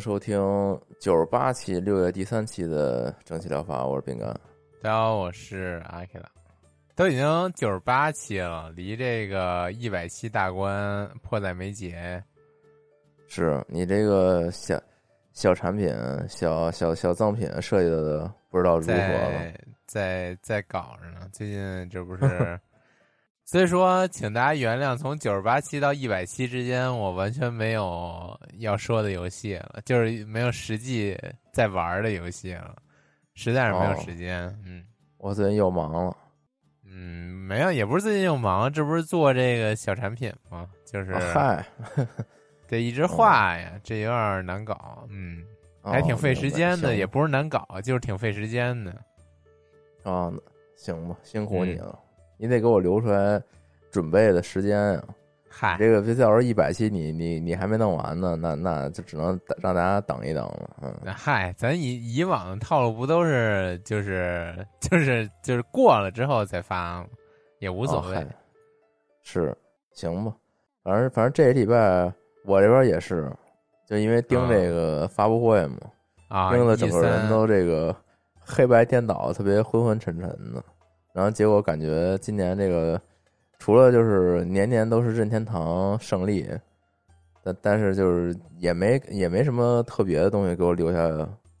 迎收听九十八期六月第三期的蒸汽疗法，我是饼干。大家好，我是阿 K 了，都已经九十八期了，离这个一百期大关迫在眉睫。是你这个小小产品、小小小赠品设计的不知道如何了，在在在搞着呢。最近这不是，所以说，请大家原谅，从九十八期到一百期之间，我完全没有要说的游戏了，就是没有实际在玩的游戏了，实在是没有时间。嗯，我最近又忙了。嗯，没有，也不是最近又忙，这不是做这个小产品吗？就是嗨，得一直画呀，这有点难搞。嗯，还挺费时间的，也不是难搞，就是挺费时间的。啊，行吧，辛苦你了，你得给我留出来准备的时间呀。嗨，这个别到时候一百期你你你还没弄完呢，那那就只能让大家等一等了。嗯，嗨，咱以以往的套路不都是就是就是就是过了之后再发吗？也无所谓。是，行吧，反正反正这礼拜我这边也是，就因为盯这个发布会嘛，啊，盯的整个人都这个黑白颠倒，特别昏昏沉沉的。然后结果感觉今年这个。除了就是年年都是任天堂胜利，但但是就是也没也没什么特别的东西给我留下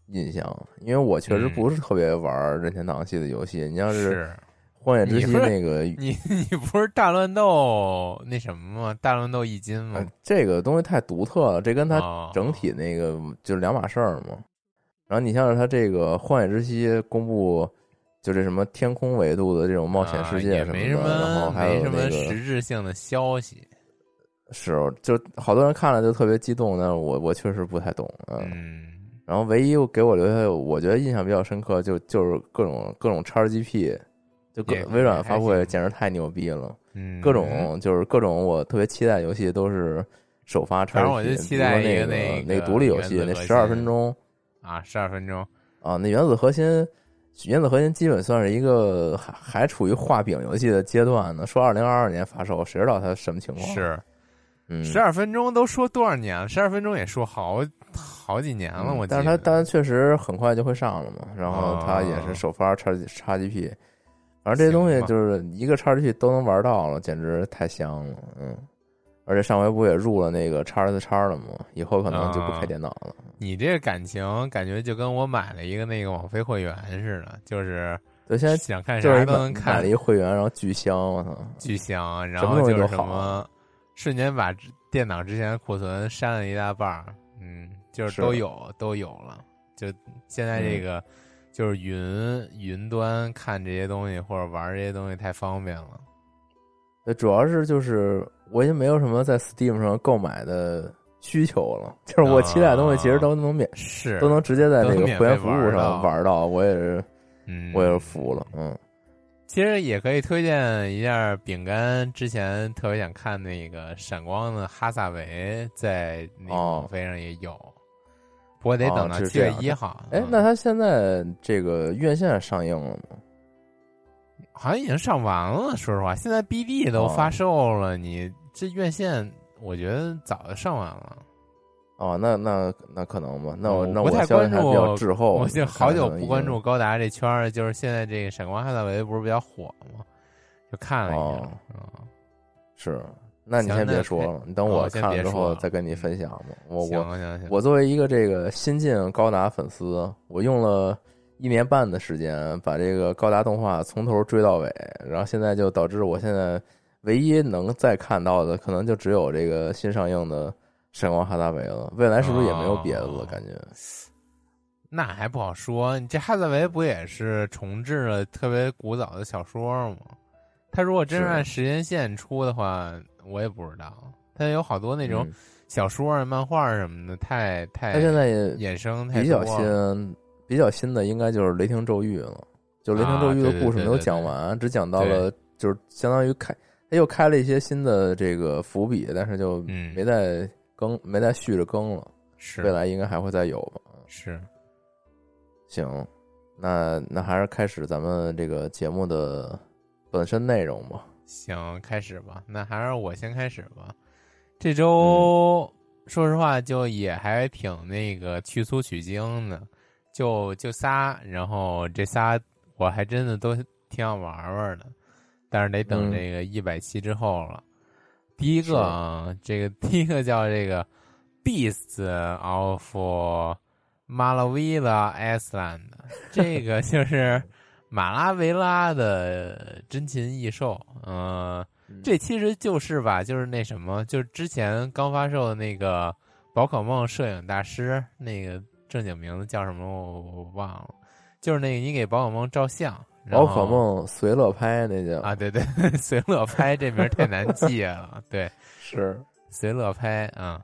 印象，因为我确实不是特别玩任天堂系的游戏。你要是荒野之息那个，你你不是大乱斗那什么吗？大乱斗一金吗？这个东西太独特了，这跟它整体那个就是两码事儿嘛。然后你像是它这个荒野之息公布。就这什么天空维度的这种冒险世界什么的，然后还有那个实质性的消息，是就好多人看了就特别激动，但是我我确实不太懂嗯。然后唯一给我留下我觉得印象比较深刻，就就是各种各种叉 GP，就各微软发布会简直太牛逼了。嗯，各种就是各种我特别期待游戏都是首发叉 GP，比如说那个那个独立游戏那十二分钟啊，十二分钟啊，那原子核心。原子核心基本算是一个还还处于画饼游戏的阶段呢。说二零二二年发售，谁知道它什么情况？是，嗯，十二分钟都说多少年了？十二分钟也说好好几年了。我但是它但确实很快就会上了嘛。然后它也是首发叉叉 GP，反正这些东西就是一个叉 GP 都能玩到了，简直太香了。嗯。而且上回不也入了那个叉 S 叉了吗？以后可能就不开电脑了。你这个感情感觉就跟我买了一个那个网飞会员似的，就是对，现在想看啥都能看。买了一个会员，然后巨香，我操，巨香！然后就是什么，瞬间把电脑之前的库存删了一大半嗯，就是都有都有了。就现在这个，就是云云端看这些东西或者玩这些东西太方便了。对，主要是就是。我已经没有什么在 Steam 上购买的需求了，就是我期待的东西其实都能免，是都能直接在那个会员服务上玩到，我也是，我也是服了，嗯。其实也可以推荐一下饼干，之前特别想看那个闪光的哈萨维，在那个网飞上也有，不过得等到七月一号。哎，那他现在这个院线上映了吗？好像已经上完了，说实话，现在 BD 都发售了，你。这院线我觉得早就上完了，哦，那那那可能吧，那我那我太关注比较滞后，我就好久不关注高达这圈儿，就是现在这个闪光哈萨维不是比较火吗？就看了一眼，是，那你先别说了，你等哦我看了之后再跟你分享吧。我我我作为一个这个新晋高达粉丝，我用了一年半的时间把这个高达动画从头追到尾，然后现在就导致我现在唯一能再看到的，可能就只有这个新上映的《闪光哈达维》了。未来是不是也没有别的了？哦感觉那还不好说。你这哈达维不也是重置了特别古早的小说吗？他如果真是是按时间线出的话，我也不知道。他有好多那种嗯小说啊、漫画什么的，太太他现在也衍生太比较新，比较新的应该就是《雷霆咒域》了。就《雷霆咒域》啊对对的故事没有对对对讲完，只讲到了就是相当于开，他又开了一些新的这个伏笔，但是就嗯没再更，没再续着更了。是未来应该还会再有吧？是行，那那还是开始咱们这个节目的本身内容吧。行，开始吧。那还是我先开始吧。这周、说实话，就也还挺那个去粗取精的，就就仨，然后这仨我还真的都挺想玩玩的，但是得等嗯这个一百期之后了。第一个啊，这个 第一个叫这个 Beast of Malavila Island，这个就是马拉维拉的珍禽异兽。嗯、这其实就是吧，就是那什么，就是之前刚发售的那个宝可梦摄影大师，那个正经名字叫什么我我忘了，就是那个你给宝可梦照相，然宝可梦随乐拍那叫。啊，对对，随乐拍这名儿太难记了，对，是。随乐拍啊。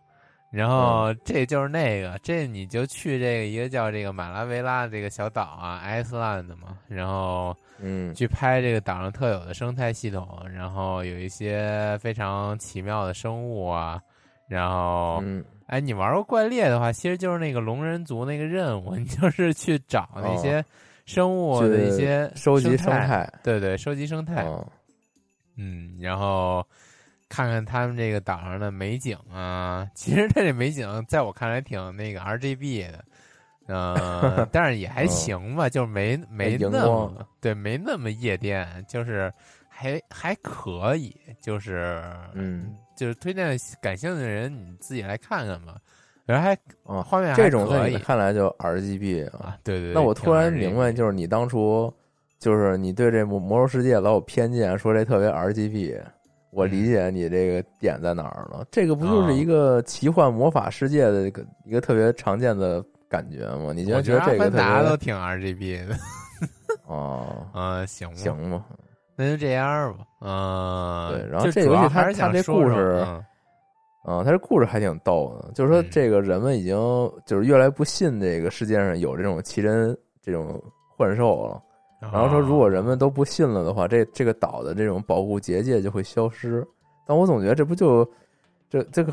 然后这就是那个，这你就去这个一个叫这个马拉维拉这个小岛啊，Iceland 嘛，然后嗯。去拍这个岛上特有的生态系统，然后有一些非常奇妙的生物啊，然后嗯。哎，你玩过怪猎的话，其实就是那个龙人族那个任务，你就是去找那些生物的一些哦收集生生态，对对，收集生态，嗯嗯，然后看看他们这个岛上的美景啊，其实它这美景在我看来挺那个 RGB 的，呃，但是也还行吧，就是没没那么对，没那么夜店，就是还还可以，就是嗯，就是推荐感兴趣的人你自己来看看吧，然后还啊，画面还这种在你看来就 RGB 啊。啊，对对对，那我突然明白，就是你当初就是你对这魔魔兽世界老有偏见，说这特别 RGB。我理嗯解你这个点在哪儿了，这个不就是啊一个奇幻魔法世界的一个一个特别常见的感觉吗？你我觉得觉得这个特凡达都挺 RGB 的，哦，啊，行吧行吧？那就这样吧，嗯，对然后这游戏它它这故事嗯啊，他这故事还挺逗的，就是说嗯这个人们已经就是越来越不信这个世界上有这种奇珍这种幻兽了。然后说，如果人们都不信了的话，这这个岛的这种保护结界就会消失。但我总觉得这不就这这个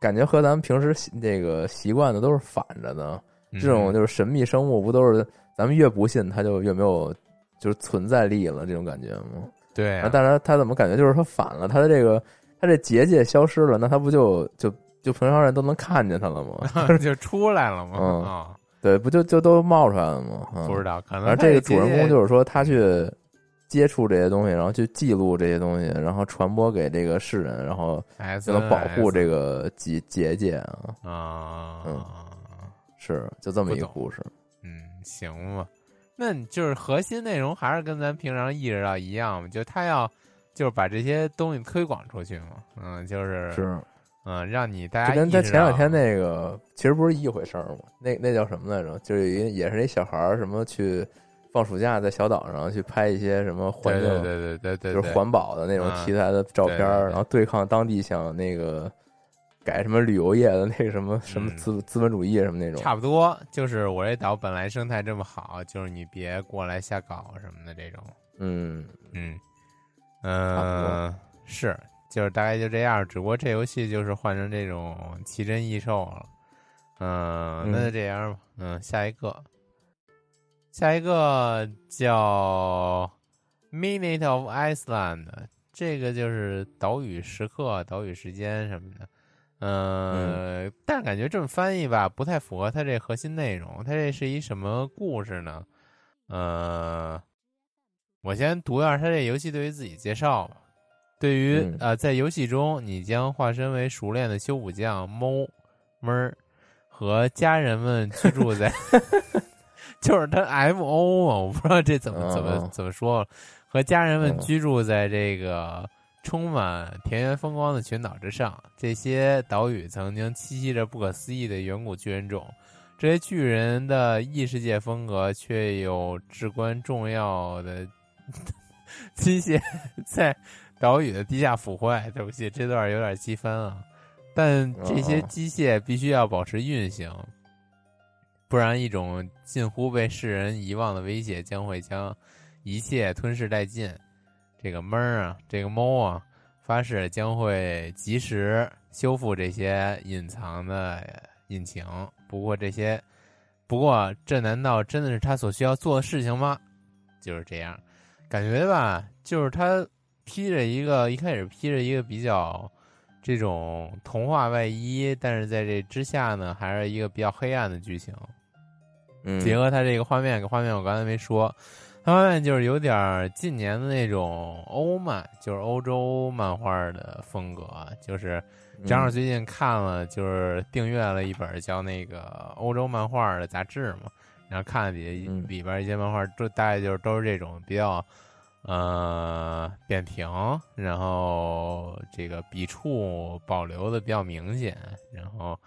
感觉和咱们平时习这个习惯的都是反着的。这种嗯就是神秘生物，不都是咱们越不信它就越没有就是存在力了这种感觉吗？对啊，但是他怎么感觉就是他反了？他的这个他这结界消失了，那他不就就就平常人都能看见他了吗？就出来了吗嗯啊，对，不就就都冒出来了吗？嗯不知道，可能而这个主人公就是说，他去接触这些东西，然后去记录这些东西，然后传播给这个世人，然后就能保护这个结结界啊。啊，嗯是，就这么一个故事。嗯，行吧。那你就是核心内容还是跟咱平常意识到一样嘛？就他要就是把这些东西推广出去嘛。嗯，就是是，嗯，让你大家跟他前两天那个其实不是一回事儿嘛？那那叫什么来着？就是一也是一小孩儿什么去放暑假在小岛上去拍一些什么环境，对对对对就是环保的那种嗯题材的照片然后对抗当地想那个改什么旅游业的那个什么什么嗯资资本主义什么那种。差不多。就是我这岛本来生态这么好，就是你别过来瞎搞什么的这种。嗯，嗯嗯，是，就是大概就这样。只不过这游戏就是换成这种奇珍异兽了。嗯，那就这样吧。嗯，下一个，下一个叫 Minute of Iceland，这个就是岛屿时刻、岛屿时间什么的。嗯，但是感觉这么翻译吧，不太符合它这核心内容。它这是一什么故事呢？呃，我先读一下他这游戏对于自己介绍吧。对于嗯呃，在游戏中，你将化身为熟练的修补匠猫闷儿和家人们居住在，就是他 M O 嘛，我不知道这怎么怎么怎么说了，和家人们嗯居住在这个充满田园风光的群岛之上。这些岛屿曾经栖息着不可思议的远古巨人种，这些巨人的异世界风格却有至关重要的 机械在岛屿的地下腐坏。对不起，这段有点激翻啊。但这些哦机械必须要保持运行，不然一种近乎被世人遗忘的威胁将会将一切吞噬殆尽。这个闷儿啊，这个猫啊，发誓将会及时修复这些隐藏的引擎。不过这些，不过这难道真的是他所需要做的事情吗？就是这样，感觉吧，就是他披着一个一开始披着一个比较这种童话外衣，但是在这之下呢，还是一个比较黑暗的剧情。嗯，结合他这个画面，画面我刚才没说，他画面就是有点近年的那种欧漫，就是欧洲漫画的风格，就是嗯正好最近看了，就是订阅了一本叫那个欧洲漫画的杂志嘛，然后看了里嗯。里边一些漫画，都大概就是都是这种比较呃扁平，然后这个笔触保留的比较明显，然后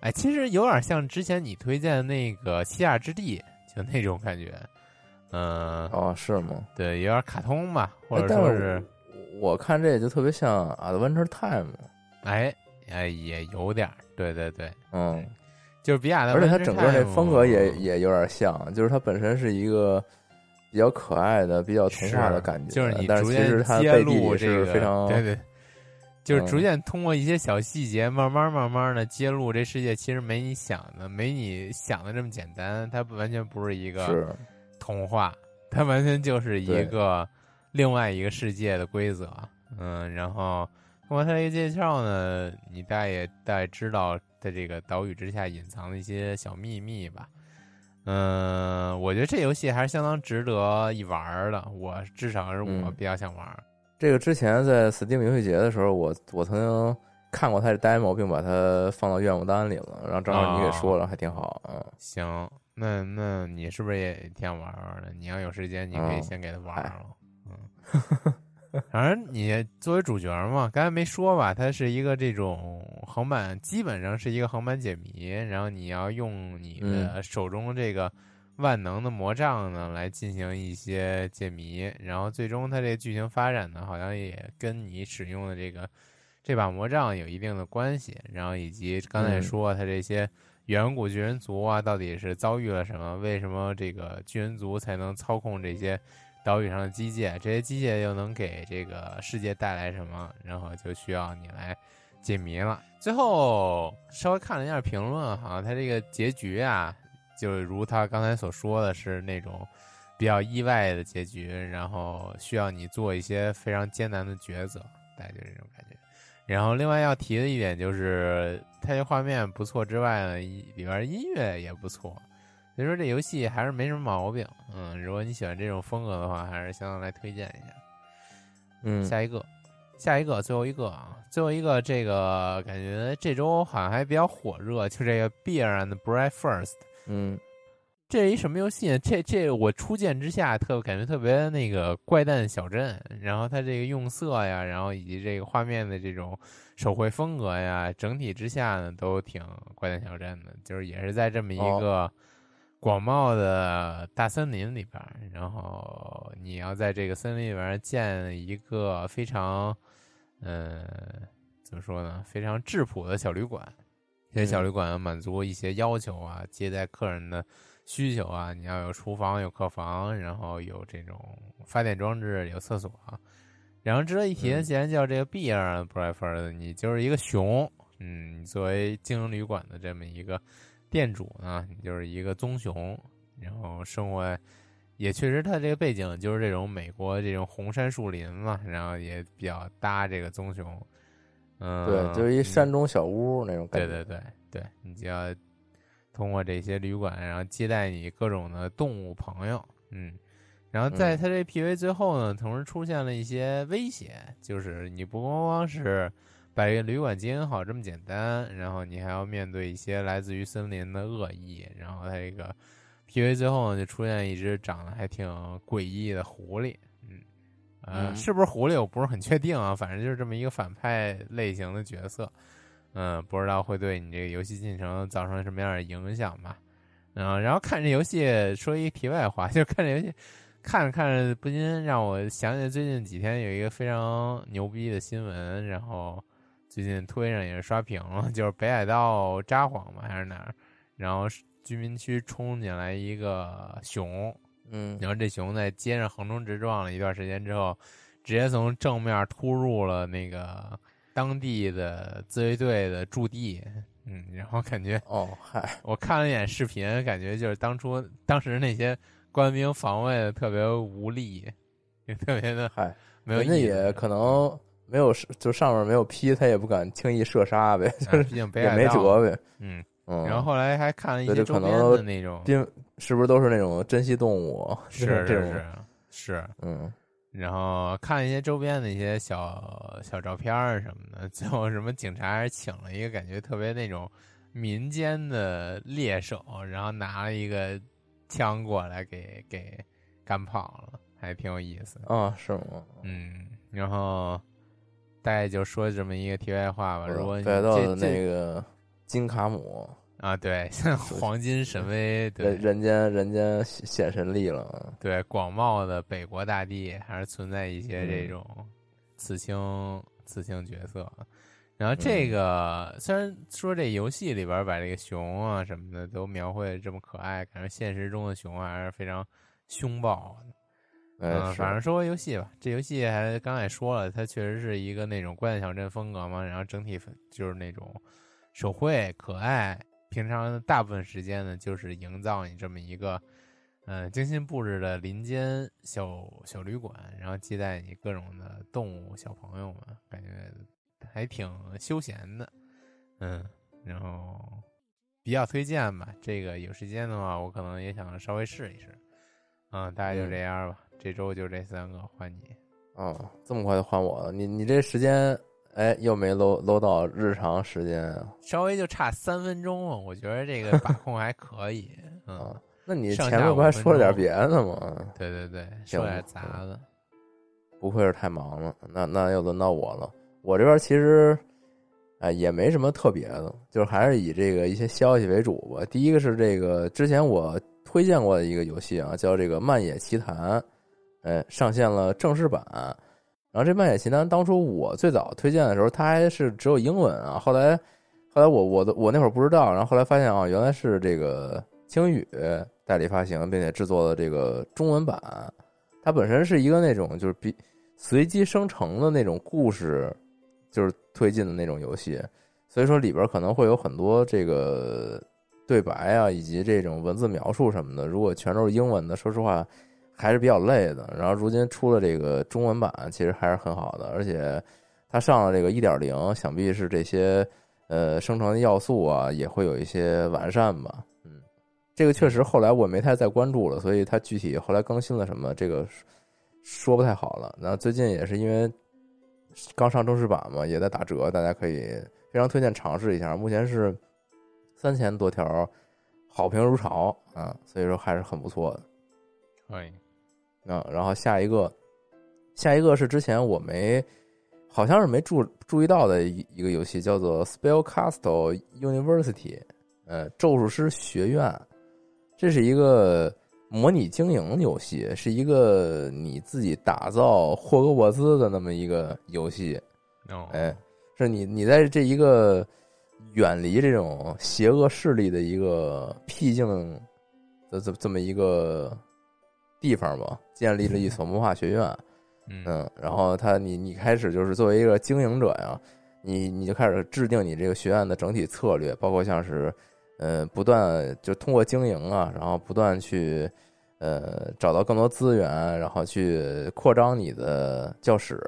哎，其实有点像之前你推荐的那个《西亚之地》，就那种感觉，嗯、哦，是吗？对，有点卡通吧，或者说是我看这就特别像 Adventure Time，哎哎也有点，对对对，嗯，就是比亚的，而且它整个那风格也也有点像，就是它本身是一个比较可爱的、比较童话的感觉，就是你逐渐揭实它背地里露这个，是非常对对，就是逐嗯。渐通过一些小细节，慢慢慢慢的揭露这世界其实没你想的，没你想的这么简单，它不完全不是一个童话，它完全就是一个另外一个世界的规则。嗯，然后通过它这个介绍呢，你大概也大概知道在这个岛屿之下隐藏的一些小秘密吧。嗯，我觉得这游戏还是相当值得一玩的，我至少是我嗯比较想玩儿。这个之前在 Steam 游戏节的时候，我我曾经看过它的 demo，并把它放到愿望单里了，然后正好你给说了，还挺好，嗯，行，那那你是不是也挺想玩玩的？你要有时间，你可以嗯先给他玩了。嗯，反正你作为主角嘛，刚才没说吧？它是一个这种横版，基本上是一个横版解谜，然后你要用你的手中这个万能的魔杖呢来进行一些解谜，然后最终它这个剧情发展呢，好像也跟你使用的这个这把魔杖有一定的关系，然后以及刚才说它这些。远古巨人族啊，到底是遭遇了什么？为什么这个巨人族才能操控这些岛屿上的机械？这些机械又能给这个世界带来什么？然后就需要你来解谜了。最后稍微看了一下评论，好像它这个结局啊，就如他刚才所说的是那种比较意外的结局，然后需要你做一些非常艰难的抉择，大概就这种感觉。然后另外要提的一点就是，它这画面不错之外呢，里边音乐也不错，所以说这游戏还是没什么毛病。嗯，如果你喜欢这种风格的话，还是相当来推荐一下。嗯，下一个，下一个，最后一个啊，最后一个这个感觉这周好像还比较火热，就这个 Beer and Breakfast。嗯这是一什么游戏呢？这这我初见之下特感觉特别那个怪诞小镇，然后它这个用色呀，然后以及这个画面的这种手绘风格呀，整体之下呢都挺怪诞小镇的，就是也是在这么一个广袤的大森林里边，然后你要在这个森林里边建一个非常，嗯、怎么说呢，非常质朴的小旅馆。这些小旅馆满足一些要求啊，接待客人的需求啊，你要有厨房、有客房，然后有这种发电装置、有厕所。然后值得一提的，嗯既然叫这个 beer breakfast，你就是一个熊，嗯，你作为经营旅馆的这么一个店主呢，就是一个棕熊，然后生活也确实，他这个背景就是这种美国这种红杉树林嘛，然后也比较搭这个棕熊。嗯，对，就是一山中小屋那种感觉，对对对对，你就要通过这些旅馆，然后接待你各种的动物朋友，嗯，然后在他这 PV 最后呢，同时出现了一些威胁，就是你不光光是把这个旅馆经营好这么简单，然后你还要面对一些来自于森林的恶意。然后它这个 PV 最后呢，就出现一只长得还挺诡异的狐狸，嗯，呃，嗯是不是狐狸我不是很确定啊，反正就是这么一个反派类型的角色，嗯，不知道会对你这个游戏进程造成什么样的影响吧。嗯，然后看这游戏，说一题外话，就是看这游戏，看着看着不禁让我想起最近几天有一个非常牛逼的新闻，然后最近推上也是刷屏了，就是北海道札幌嘛还是哪儿，然后居民区冲进来一个熊，嗯然后这熊在街上横冲直撞了一段时间之后，直接从正面突入了那个当地的自卫队的驻地，嗯，然后感觉哦嗨，我看了一眼视频，感觉就是当初当时那些官兵防卫的特别无力，也特别的嗨，没有人家意思。也可能没有，就上面没有批，他也不敢轻易射杀呗，就是啊毕竟北也没辙呗。嗯，嗯，然后后来还看了一些周边的那种，因是不是都是那种珍稀动物？是是是是，嗯然后看一些周边的一些小小照片儿什么的，最后什么警察还请了一个感觉特别那种民间的猎手，然后拿了一个枪过来给给干跑了，还挺有意思。啊是吗？嗯，然后大概就说这么一个题外话吧。如果你北海道的那个金卡姆，啊，对，像黄金神威，对人人间人间显显神力了。对，广袤的北国大地还是存在一些这嗯种刺青刺青角色。然后这个、虽然说这游戏里边把这个熊啊什么的都描绘的这么可爱，感觉现实中的熊还是非常凶暴的。嗯，反正说回游戏吧，这游戏还刚才也说了，它确实是一个那种关键小镇风格嘛，然后整体就是那种手绘可爱，平常大部分时间呢就是营造你这么一个嗯精心布置的林间小小旅馆，然后接待你各种的动物小朋友们，感觉还挺休闲的，嗯，然后比较推荐吧。这个有时间的话，我可能也想稍微试一试。嗯，大概就这样吧。这周就这三个，换你。啊，这么快就换我了？你你这时间，哎，又没搂搂到日常时间啊？稍微就差三分钟了，我觉得这个把控还可以。嗯，啊，那你上前面不还说了点别的吗？对对对，行说点杂的。不愧是太忙了，那那又轮到我了。我这边其实，哎，也没什么特别的，就是还是以这个一些消息为主吧。第一个是这个之前我推荐过的一个游戏啊，叫这个《漫野奇谭》，哎，上线了正式版。然后这《漫野奇谭》当初我最早推荐的时候，它还是只有英文啊。后来，后来我我的我那会儿不知道，然后后来发现啊，原来是这个青宇代理发行，并且制作的这个中文版。它本身是一个那种就是比随机生成的那种故事，就是推进的那种游戏，所以说里边可能会有很多这个对白啊，以及这种文字描述什么的。如果全都是英文的，说实话还是比较累的。然后如今出了这个中文版，其实还是很好的，而且它上了这个一点零，想必是这些呃生成的要素啊也会有一些完善吧。嗯，这个确实后来我没太再关注了，所以它具体后来更新了什么，这个说不太好了。然后最近也是因为刚上正式版嘛，也在打折，大家可以非常推荐尝试一下。目前是三千多条，好评如潮啊，所以说还是很不错的。可以。啊，然后下一个，下一个是之前我没，好像是没注注意到的一一个游戏，叫做 Spellcastle University，呃，咒术师学院，这是一个模拟经营游戏，是一个你自己打造霍格沃兹的那么一个游戏，哦，哎，是你你在这一个远离这种邪恶势力的一个僻静的这这么一个地方吧，建立了一所魔法学院。嗯嗯，然后他你你开始就是作为一个经营者呀，你你就开始制定你这个学院的整体策略，包括像是呃不断就通过经营啊，然后不断去呃找到更多资源，然后去扩张你的教室，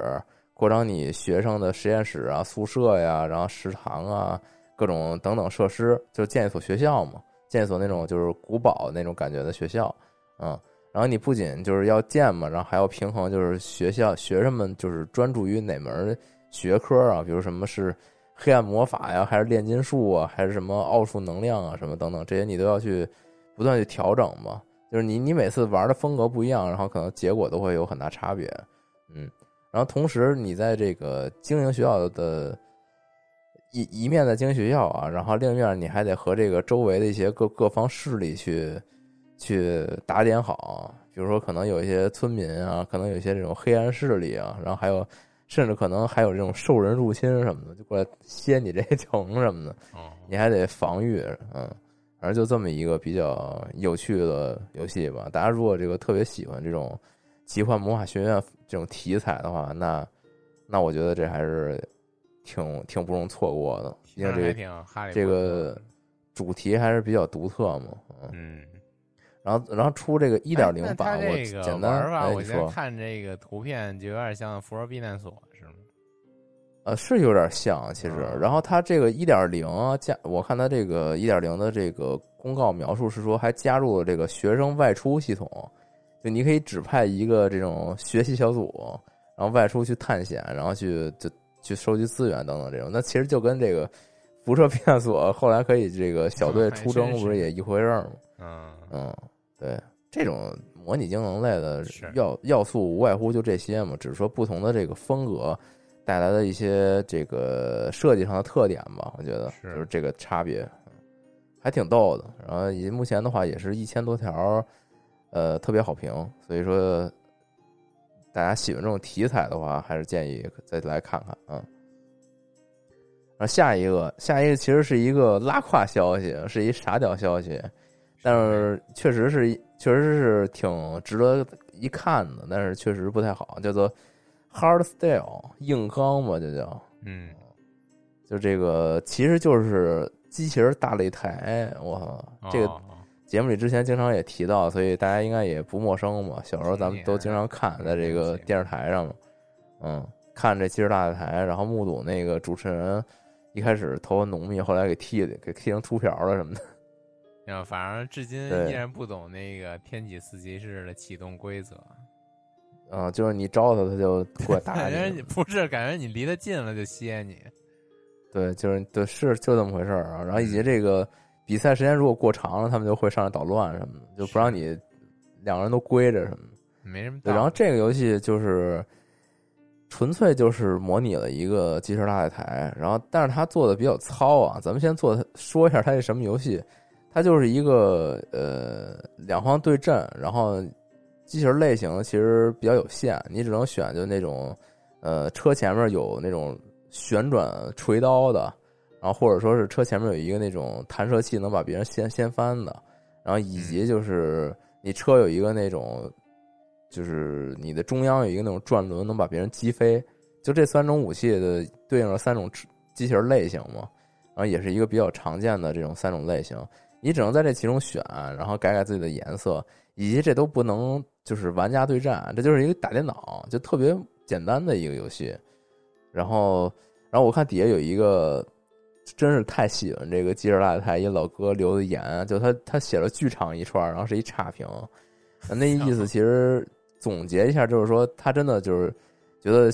扩张你学生的实验室啊、宿舍呀，然后食堂啊，各种等等设施，就建一所学校嘛，建一所那种就是古堡那种感觉的学校，嗯。然后你不仅就是要建嘛，然后还要平衡，就是学校学生们就是专注于哪门学科啊，比如什么是黑暗魔法呀，还是炼金术啊，还是什么奥数能量啊，什么等等，这些你都要去不断去调整嘛。就是你你每次玩的风格不一样，然后可能结果都会有很大差别。嗯，然后同时你在这个经营学校的一一面在经营学校啊，然后另一面你还得和这个周围的一些各各方势力去。去打点好，比如说可能有一些村民啊，可能有一些这种黑暗势力啊，然后还有甚至可能还有这种兽人入侵什么的，就过来歇你这城什么的，你还得防御，嗯，反正就这么一个比较有趣的游戏吧。大家如果这个特别喜欢这种奇幻魔法学院这种题材的话，那那我觉得这还是挺挺不容错过的，因为这个这个主题还是比较独特嘛，嗯。然后，然后出这个一点零版，我简单吧，我先看这个图片就有点像《福尔避难所》，是吗？呃，是有点像，其实。然后它这个一点零加，我看它这个一点零的这个公告描述是说，还加入了这个学生外出系统，就你可以指派一个这种学习小组，然后外出去探险，然后去就去收集资源等等这种。那其实就跟这个《辐射避难所》后来可以这个小队出征，不是也一回事儿吗？嗯嗯。对这种模拟经营类的要要素，无外乎就这些嘛，只是说不同的这个风格带来的一些这个设计上的特点吧。我觉得就是这个差别，还挺逗的。然后以目前的话，也是一千多条，呃，特别好评。所以说，大家喜欢这种题材的话，还是建议再来看看啊。然后下一个，下一个其实是一个拉胯消息，是一傻屌消息。但是确实是，确实是挺值得一看的，但是确实不太好，叫做 hard style 硬刚嘛，就叫嗯，就这个其实就是机器人大擂台，我这个节目里之前经常也提到，所以大家应该也不陌生嘛。小时候咱们都经常看，在这个电视台上嘛，嗯，看这机器人大擂台，然后目睹那个主持人一开始头发浓密，后来给剃的，给剃成秃瓢了什么的。反正至今依然不懂那个天启四骑士的启动规则。啊，就是你招他，他就 过来打你。感觉你不是，感觉你离他近了就歇你。对，就是对，是就这么回事儿啊。然后以及这个比赛时间如果过长了，他们就会上来捣乱什么的，就不让你两个人都归着什么的。没什么。然后这个游戏就是纯粹就是模拟了一个机器人大擂台，然后但是它做的比较糙啊。咱们先做说一下它是什么游戏。它就是一个呃两方对阵，然后机器人类型其实比较有限，你只能选就那种呃车前面有那种旋转锤刀的，然后或者说是车前面有一个那种弹射器能把别人掀掀翻的，然后以及就是你车有一个那种就是你的中央有一个那种转轮能把别人击飞，就这三种武器的对应了三种机器人类型嘛，然后也是一个比较常见的这种三种类型。你只能在这其中选，然后改改自己的颜色，以及这都不能就是玩家对战，这就是一个打电脑，就特别简单的一个游戏。然后，然后我看底下有一个，真是太喜欢这个《机智大太》一老哥留的言，就他他写了巨长一串，然后是一差评，那意思 其实总结一下就是说，他真的就是觉得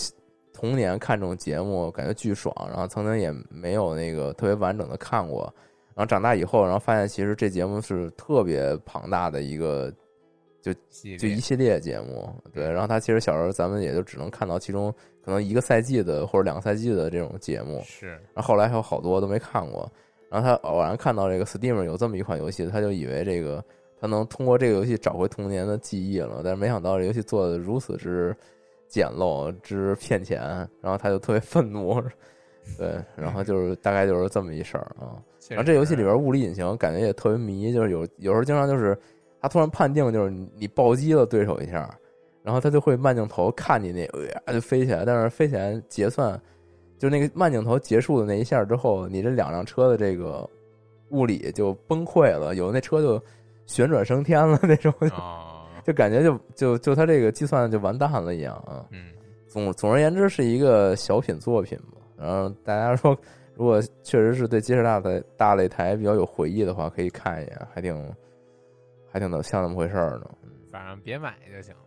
童年看这种节目感觉巨爽，然后曾经也没有那个特别完整的看过。然后长大以后，然后发现其实这节目是特别庞大的一个，就就一系列节目，对。然后他其实小时候咱们也就只能看到其中可能一个赛季的或者两个赛季的这种节目，是。然后后来还有好多都没看过。然后他偶然看到这个 Steam 有这么一款游戏，他就以为这个他能通过这个游戏找回童年的记忆了，但是没想到这游戏做的如此之简陋之骗钱，然后他就特别愤怒。对，然后就是大概就是这么一事儿啊。然后这游戏里边物理引擎感觉也特别迷，就是有有时候经常就是他突然判定就是你暴击了对手一下，然后他就会慢镜头看你那呃就飞起来，但是飞起来结算，就那个慢镜头结束的那一下之后，你这两辆车的这个物理就崩溃了，有那车就旋转升天了 那种，就感觉就就就他这个计算就完蛋了一样啊。嗯，总总而言之是一个小品作品嘛。然后大家说。如果确实是对吉士大的大擂台比较有回忆的话，可以看一眼，还挺，还挺的像那么回事儿呢。反正别买就行了。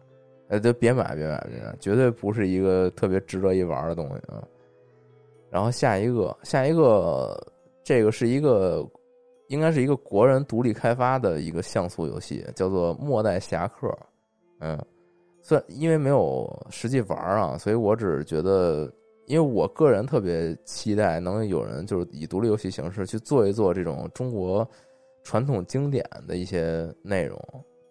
呃，就别买，别买，别买，绝对不是一个特别值得一玩的东西啊。然后下一个，下一个，这个是一个，应该是一个国人独立开发的一个像素游戏，叫做《末代侠客》。嗯，虽然因为没有实际玩啊，所以我只是觉得，因为我个人特别期待能有人就是以独立游戏形式去做一做这种中国传统经典的一些内容。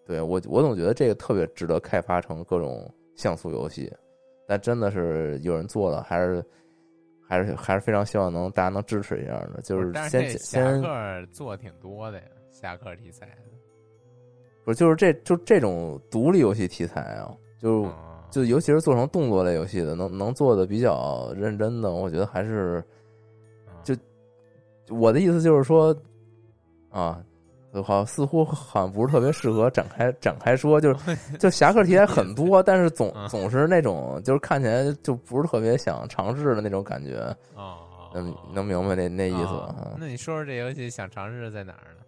对我，我总觉得这个特别值得开发成各种像素游戏，但真的是有人做了，还是还是还是非常希望能大家能支持一下的。就是先先做挺多的呀，侠客题材的，不是就是这就这种独立游戏题材啊，就就尤其是做成动作类游戏的，能能做的比较认真的，我觉得还是就我的意思就是说啊。好，似乎好像不是特别适合展开展开说，就是 就侠客题材很多，但是总总是那种就是看起来就不是特别想尝试的那种感觉。哦，能能明白那那意思那你说说这游戏想尝试在哪儿呢？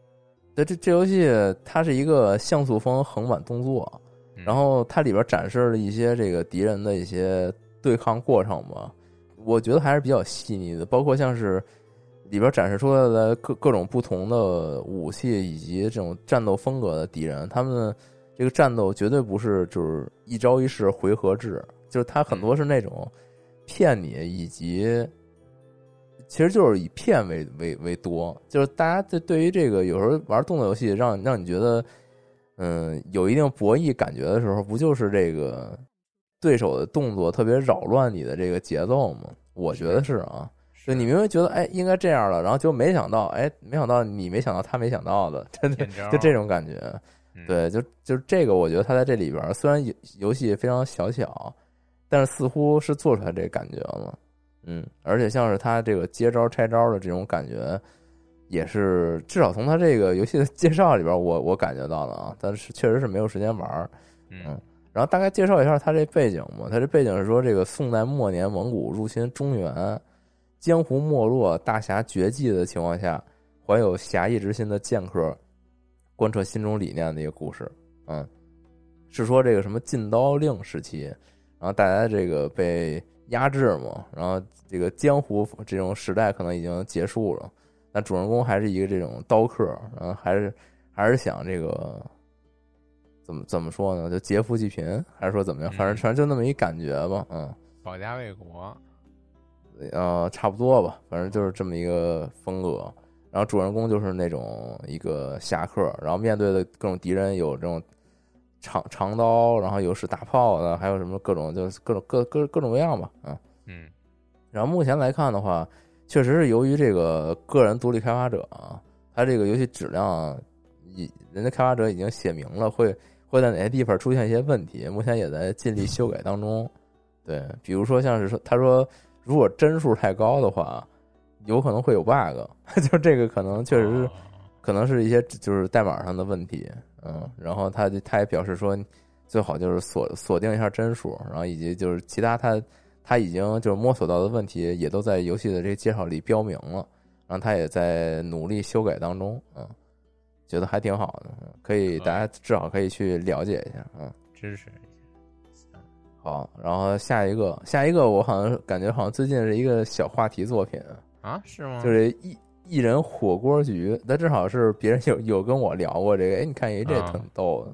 对，这这游戏它是一个像素风横版动作，然后它里边展示了一些这个敌人的一些对抗过程吧，我觉得还是比较细腻的，包括像是。里边展示出来的各各种不同的武器以及这种战斗风格的敌人，他们这个战斗绝对不是就是一招一式回合制，就是他很多是那种骗你，以及其实就是以骗为为为多，就是大家对对于这个有时候玩动作游戏，让让你觉得嗯有一定博弈感觉的时候，不就是这个对手的动作特别扰乱你的这个节奏吗？我觉得是啊。就你明明觉得哎应该这样了，然后就没想到哎没想到你没想到他没想到的，真的就这种感觉，对，就就是这个，我觉得他在这里边虽然游游戏非常小巧，但是似乎是做出来这个感觉了，嗯，而且像是他这个接招拆招的这种感觉，也是至少从他这个游戏的介绍里边，我我感觉到了啊，但是确实是没有时间玩，嗯，然后大概介绍一下他这背景吧，他这背景是说这个宋代末年蒙古入侵中原。江湖没落，大侠绝迹的情况下，怀有侠义之心的剑客贯彻心中理念的一个故事。嗯，是说这个什么禁刀令时期，然后大家这个被压制嘛，然后这个江湖这种时代可能已经结束了，但主人公还是一个这种刀客，然后还是还是想这个怎么怎么说呢？就劫富济贫，还是说怎么样？反正反正就那么一感觉吧。嗯，保家卫国。呃，差不多吧，反正就是这么一个风格。然后主人公就是那种一个侠客，然后面对的各种敌人有这种长长刀，然后有使大炮的，还有什么各种就是各种各各各种各样吧，嗯嗯。然后目前来看的话，确实是由于这个个人独立开发者啊，他这个游戏质量，已人家开发者已经写明了会会在哪些地方出现一些问题，目前也在尽力修改当中。对，比如说像是说，他说。如果帧数太高的话，有可能会有 bug，就这个可能确实是，可能是一些就是代码上的问题，嗯，然后他他也表示说，最好就是锁锁定一下帧数，然后以及就是其他他他已经就是摸索到的问题，也都在游戏的这个介绍里标明了，然后他也在努力修改当中，嗯，觉得还挺好的，可以大家至少可以去了解一下，嗯，支持。好，然后下一个，下一个，我好像感觉好像最近是一个小话题作品啊，是吗？就是一一人火锅局，那正好是别人有有跟我聊过这个，哎，你看一这挺逗的，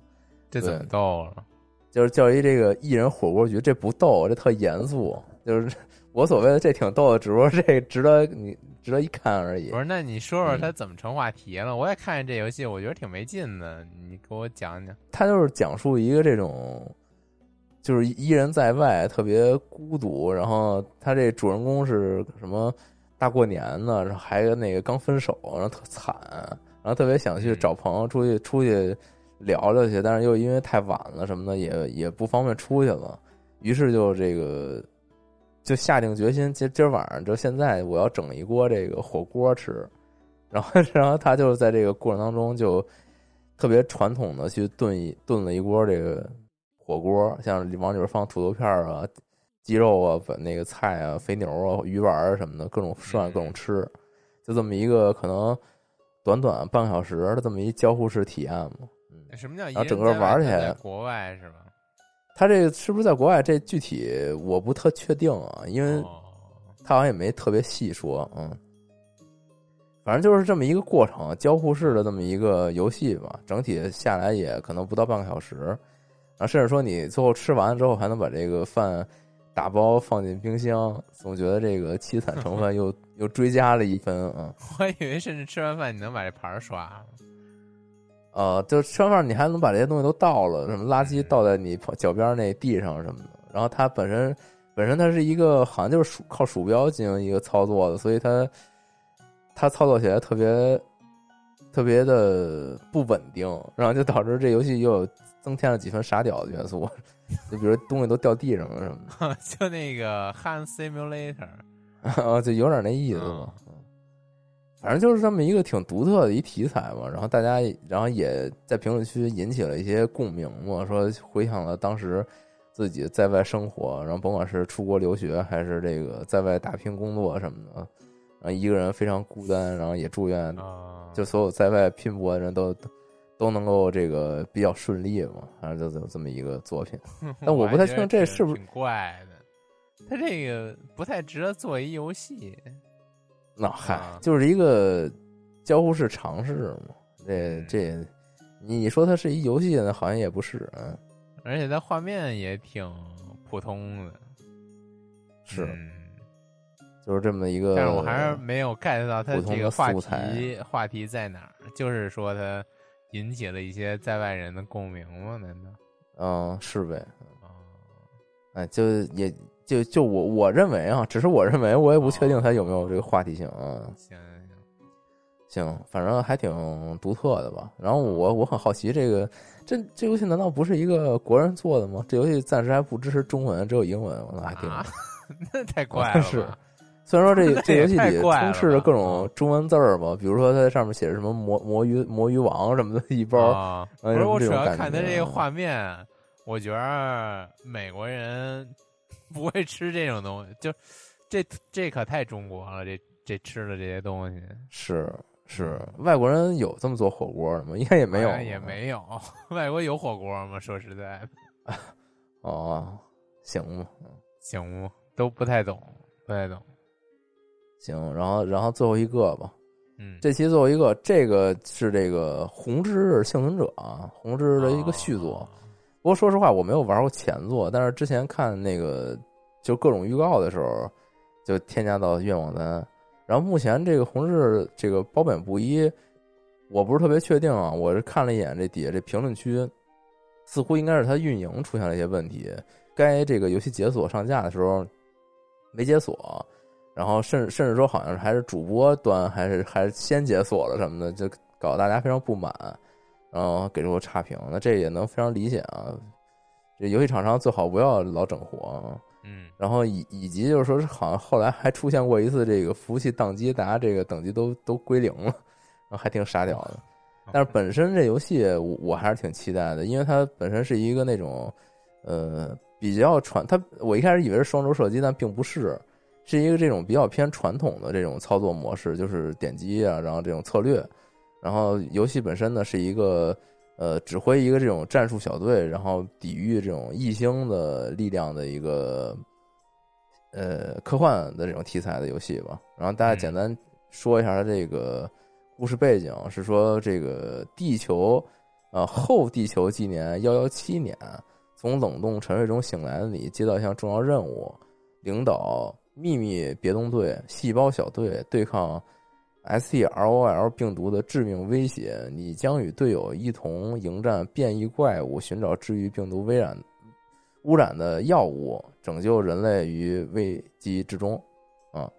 这怎么逗了？就是叫一这个一人火锅局，这不逗，这特严肃。就是 我所谓的这挺逗的，只不过这值得你值得一看而已。不是，那你说说他怎么成话题了？我也看见这游戏，我觉得挺没劲的，你给我讲讲。他就是讲述一个这种。就是一人在外，特别孤独。然后他这主人公是什么？大过年的，然后还那个刚分手，然后特惨，然后特别想去找朋友出去出去聊聊去，但是又因为太晚了什么的，也也不方便出去了。于是就这个就下定决心，今今儿晚上就现在我要整一锅这个火锅吃。然后 然后他就在这个过程当中就特别传统的去炖一炖了一锅这个。火锅像往里边放土豆片啊、鸡肉啊、那个菜啊、肥牛啊、鱼丸啊什么的，各种涮、各种吃，就这么一个可能短短半个小时的这么一交互式体验嘛。嗯，什么叫一然后整个玩起来国外是吧？他这个是不是在国外？这具体我不特确定啊，因为哦，他好像也没特别细说，嗯，反正就是这么一个过程，交互式的这么一个游戏吧，整体下来也可能不到半个小时，然后甚至说你最后吃完了之后还能把这个饭打包放进冰箱，总觉得这个凄惨成分又 又追加了一分，嗯，我还以为甚至吃完饭你能把这盘儿刷了。呃，就吃完饭你还能把这些东西都倒了，什么垃圾倒在你旁脚边那地上什么的。然后它本身本身它是一个好像就是鼠靠鼠标进行一个操作的，所以它它操作起来特别特别的不稳定，然后就导致这游戏又有增添了几分傻屌的元素，就比如东西都掉地上了什么的。就那个 Hand Simulator，啊，就有点那意思嘛。嗯反正就是这么一个挺独特的一题材嘛，然后大家，然后也在评论区引起了一些共鸣嘛，说回想了当时自己在外生活，然后甭管是出国留学还是这个在外打拼工作什么的，然后一个人非常孤单，然后也祝愿啊，就所有在外拼搏的人都都能够这个比较顺利嘛，反正就就这么一个作品。但我不太清楚这是不是挺怪的？他这个不太值得做一游戏。那嗨啊，就是一个交互式尝试嘛。这这，你说它是一游戏呢，好像也不是，啊，而且它画面也挺普通的，是，嗯就是这么一个。但是我还是没有 get 到它这个话题话题在哪儿，就是说它引起了一些在外人的共鸣吗？难道？嗯，是呗，啊，哎，就也就就我我认为啊，只是我认为，我也不确定它有没有这个话题性啊。行行行，行，反正还挺独特的吧。然后我我很好奇，这个这这游戏难道不是一个国人做的吗？这游戏暂时还不支持中文，只有英文，我还挺啊 那太怪了，是虽然说这 这游戏里充斥着各种中文字儿吧，比如说它在上面写着什么魔魔鱼魔鱼王什么的一包，啊，不哎是我主要看它这个画面，我觉得美国人 不会吃这种东西，就这这可太中国了，这这吃的这些东西是是，外国人有这么做火锅的吗？应该也没有，也没有。外国有火锅吗？说实在的，哦，行吧，行不？都不太懂，不太懂。行，然后然后最后一个吧，嗯，这期最后一个，这个是这个《红之幸存者》啊，《红之》的一个续作。哦不过说实话，我没有玩过前作，但是之前看那个就各种预告的时候，就添加到愿望单。然后目前这个红日这个褒贬不一，我不是特别确定啊。我是看了一眼这底下这评论区，似乎应该是它运营出现了一些问题，该这个游戏解锁上架的时候没解锁，然后甚甚至说好像是还是主播端还是还是先解锁了什么的，就搞得大家非常不满。然后给出个差评，那这也能非常理解啊。这游戏厂商最好不要老整活啊。嗯然后以以及就是说是，好像后来还出现过一次这个服务器宕机，大家这个等级都都归零了，然后还挺傻屌的。但是本身这游戏我我还是挺期待的，因为它本身是一个那种呃比较传，它我一开始以为是双轴射击，但并不是，是一个这种比较偏传统的这种操作模式，就是点击啊，然后这种策略。然后游戏本身呢是一个呃指挥一个这种战术小队，然后抵御这种异星的力量的一个呃科幻的这种题材的游戏吧。然后大家简单说一下它这个故事背景，是说这个地球呃后地球纪年幺幺七年，从冷冻沉睡中醒来的你，接到一项重要任务，领导秘密别动队细胞小队对抗。STROL 病毒的致命威胁，你将与队友一同迎战变异怪物，寻找治愈病毒污染污染的药物，拯救人类于危机之中。啊，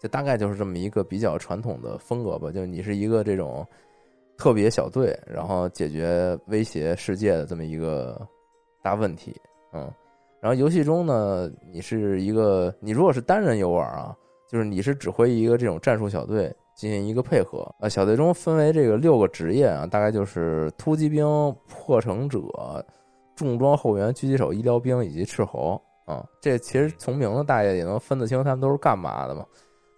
这大概就是这么一个比较传统的风格吧。就你是一个这种特别小队，然后解决威胁世界的这么一个大问题。嗯，然后游戏中呢，你是一个，你如果是单人游玩啊。就是你是指挥一个这种战术小队进行一个配合呃，小队中分为这个六个职业啊，大概就是突击兵、破城者、重装后援、狙击手、医疗兵以及斥候啊。这其实从名字大家也能分得清他们都是干嘛的嘛。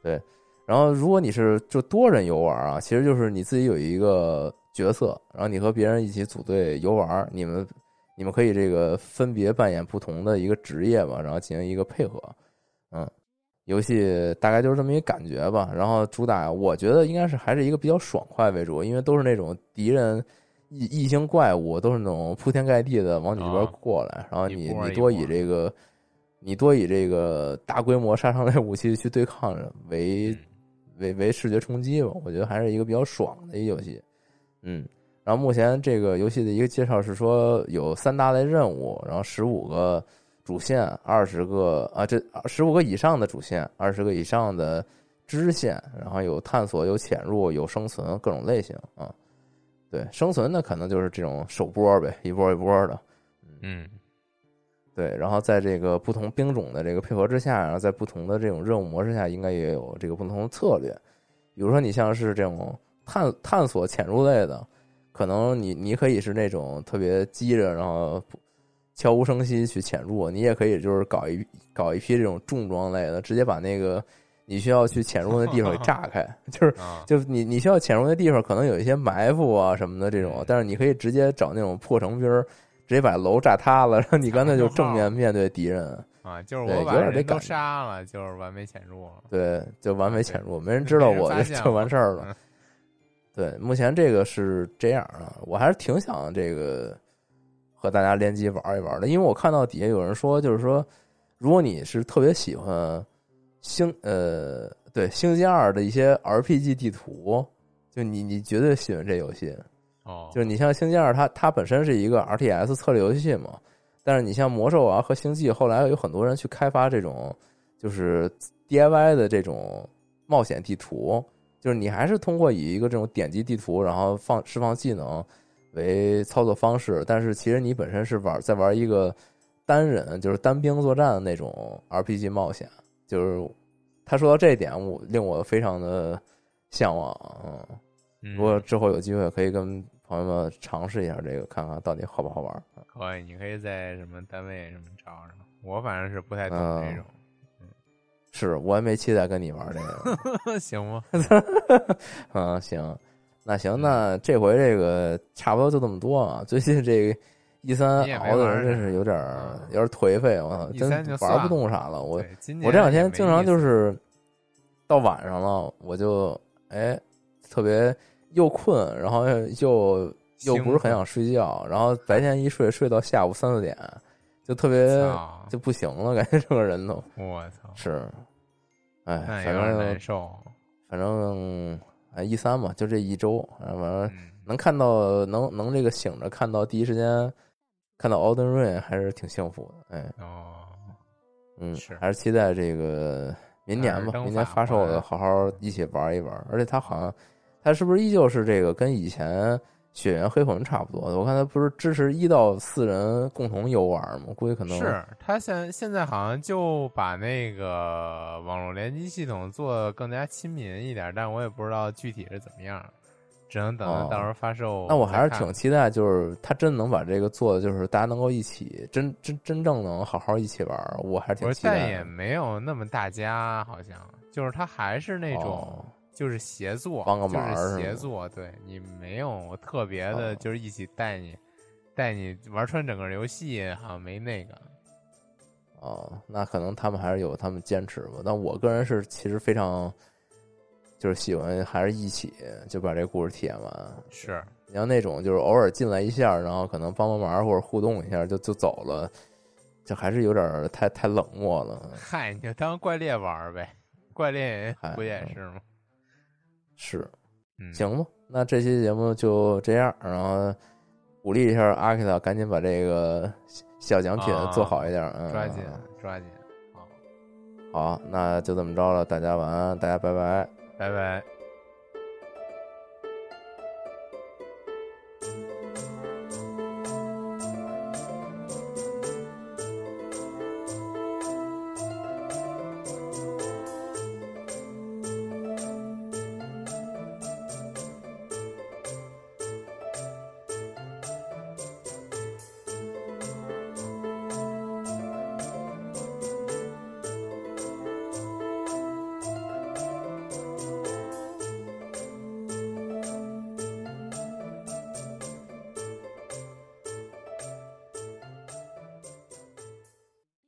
对，然后如果你是就多人游玩啊，其实就是你自己有一个角色，然后你和别人一起组队游玩儿，你们你们可以这个分别扮演不同的一个职业吧，然后进行一个配合，嗯，游戏大概就是这么一个感觉吧。然后主打，我觉得应该是还是一个比较爽快为主，因为都是那种敌人异异形怪物，都是那种铺天盖地的往你这边啊过来，然后你你多以这个你多以这个大规模杀伤类武器去对抗为嗯为为视觉冲击吧，我觉得还是一个比较爽的一个游戏。嗯，然后目前这个游戏的一个介绍是说有三大类任务，然后十五个主线，二十个啊，这十五个以上的主线，二十个以上的支线，然后有探索、有潜入、有生存各种类型啊。对，生存呢可能就是这种首波呗，一波一波的。嗯对，然后在这个不同兵种的这个配合之下，然后在不同的这种任务模式下，应该也有这个不同的策略。比如说，你像是这种探探索潜入类的，可能你你可以是那种特别机着，然后悄无声息去潜入；你也可以就是搞一搞一批这种重装类的，直接把那个你需要去潜入的地方给炸开，就是啊，就是你你需要潜入的地方，可能有一些埋伏啊什么的这种，但是你可以直接找那种破城兵儿，直接把楼炸塌了，然后你干脆就正面面对敌人，啊，就是对我把人都杀了，就是完美潜入了。对，就完美潜入，没人知道我就就完事儿了。嗯对，目前这个是这样啊，我还是挺想这个和大家联机玩一玩的，因为我看到底下有人说，就是说，如果你是特别喜欢星呃对星际二的一些 RPG 地图，就你你绝对喜欢这游戏。哦，就是你像星际二，它它本身是一个 RTS 策略游戏嘛，但是你像魔兽啊和星际，后来有很多人去开发这种就是 DIY 的这种冒险地图，就是你还是通过以一个这种点击地图，然后放释放技能为操作方式，但是其实你本身是玩在玩一个单人就是单兵作战的那种 RPG 冒险，就是他说到这一点，我令我非常的向往，嗯。嗯如果之后有机会，可以跟朋友们尝试一下这个，看看到底好不好玩。可以，你可以在什么单位什么找找。我反正是不太懂嗯这种，是我也没期待跟你玩这个。行吗？嗯，行，那行，那这回这个差不多就这么多啊。最近这个一三熬的人真是有点儿嗯有点颓废，我操，真玩不动啥了。我我这两天经常就是到晚上了，我就哎特别又困，然后又又不是很想睡觉，然后白天一睡睡到下午三四点，就特别就不行了，感觉这个人都我操，是，哎，反正难正受。反正哎一三嘛，就这一周，反正嗯，能看到能能这个醒着看到第一时间看到 Elden Ring 还是挺幸福的，哎，哦，嗯是，还是期待这个明年吧，明年发售的好好一起玩一玩。而且他好像，他是不是依旧是这个跟以前血缘黑魂差不多的？我看他不是支持一到四人共同游玩吗？估计可能是他现现在好像就把那个网络联机系统做得更加亲民一点，但我也不知道具体是怎么样，只能等到时候发售。那我还是挺期待，就是他真能把这个做的，就是大家能够一起真真真正能好好一起玩，我还是挺期待但。也没有那么大家，好像就是他还是那种、哦就是协作，帮个忙就是协作，对你没有特别的，哦就是一起带你带你玩穿整个游戏，好像没那个。哦，那可能他们还是有他们坚持吧。但我个人是其实非常就是喜欢，还是一起就把这故事体验完。是，你要那种就是偶尔进来一下，然后可能帮帮忙或者互动一下就就走了，就还是有点太太冷漠了。嗨，你就当怪猎玩呗，怪猎嗨不也是吗？是，嗯，行吧，那这期节目就这样，然后鼓励一下阿克塔，赶紧把这个小奖品啊做好一点，嗯，抓紧抓紧，好，好，那就这么着了，大家晚安，大家拜拜。拜拜。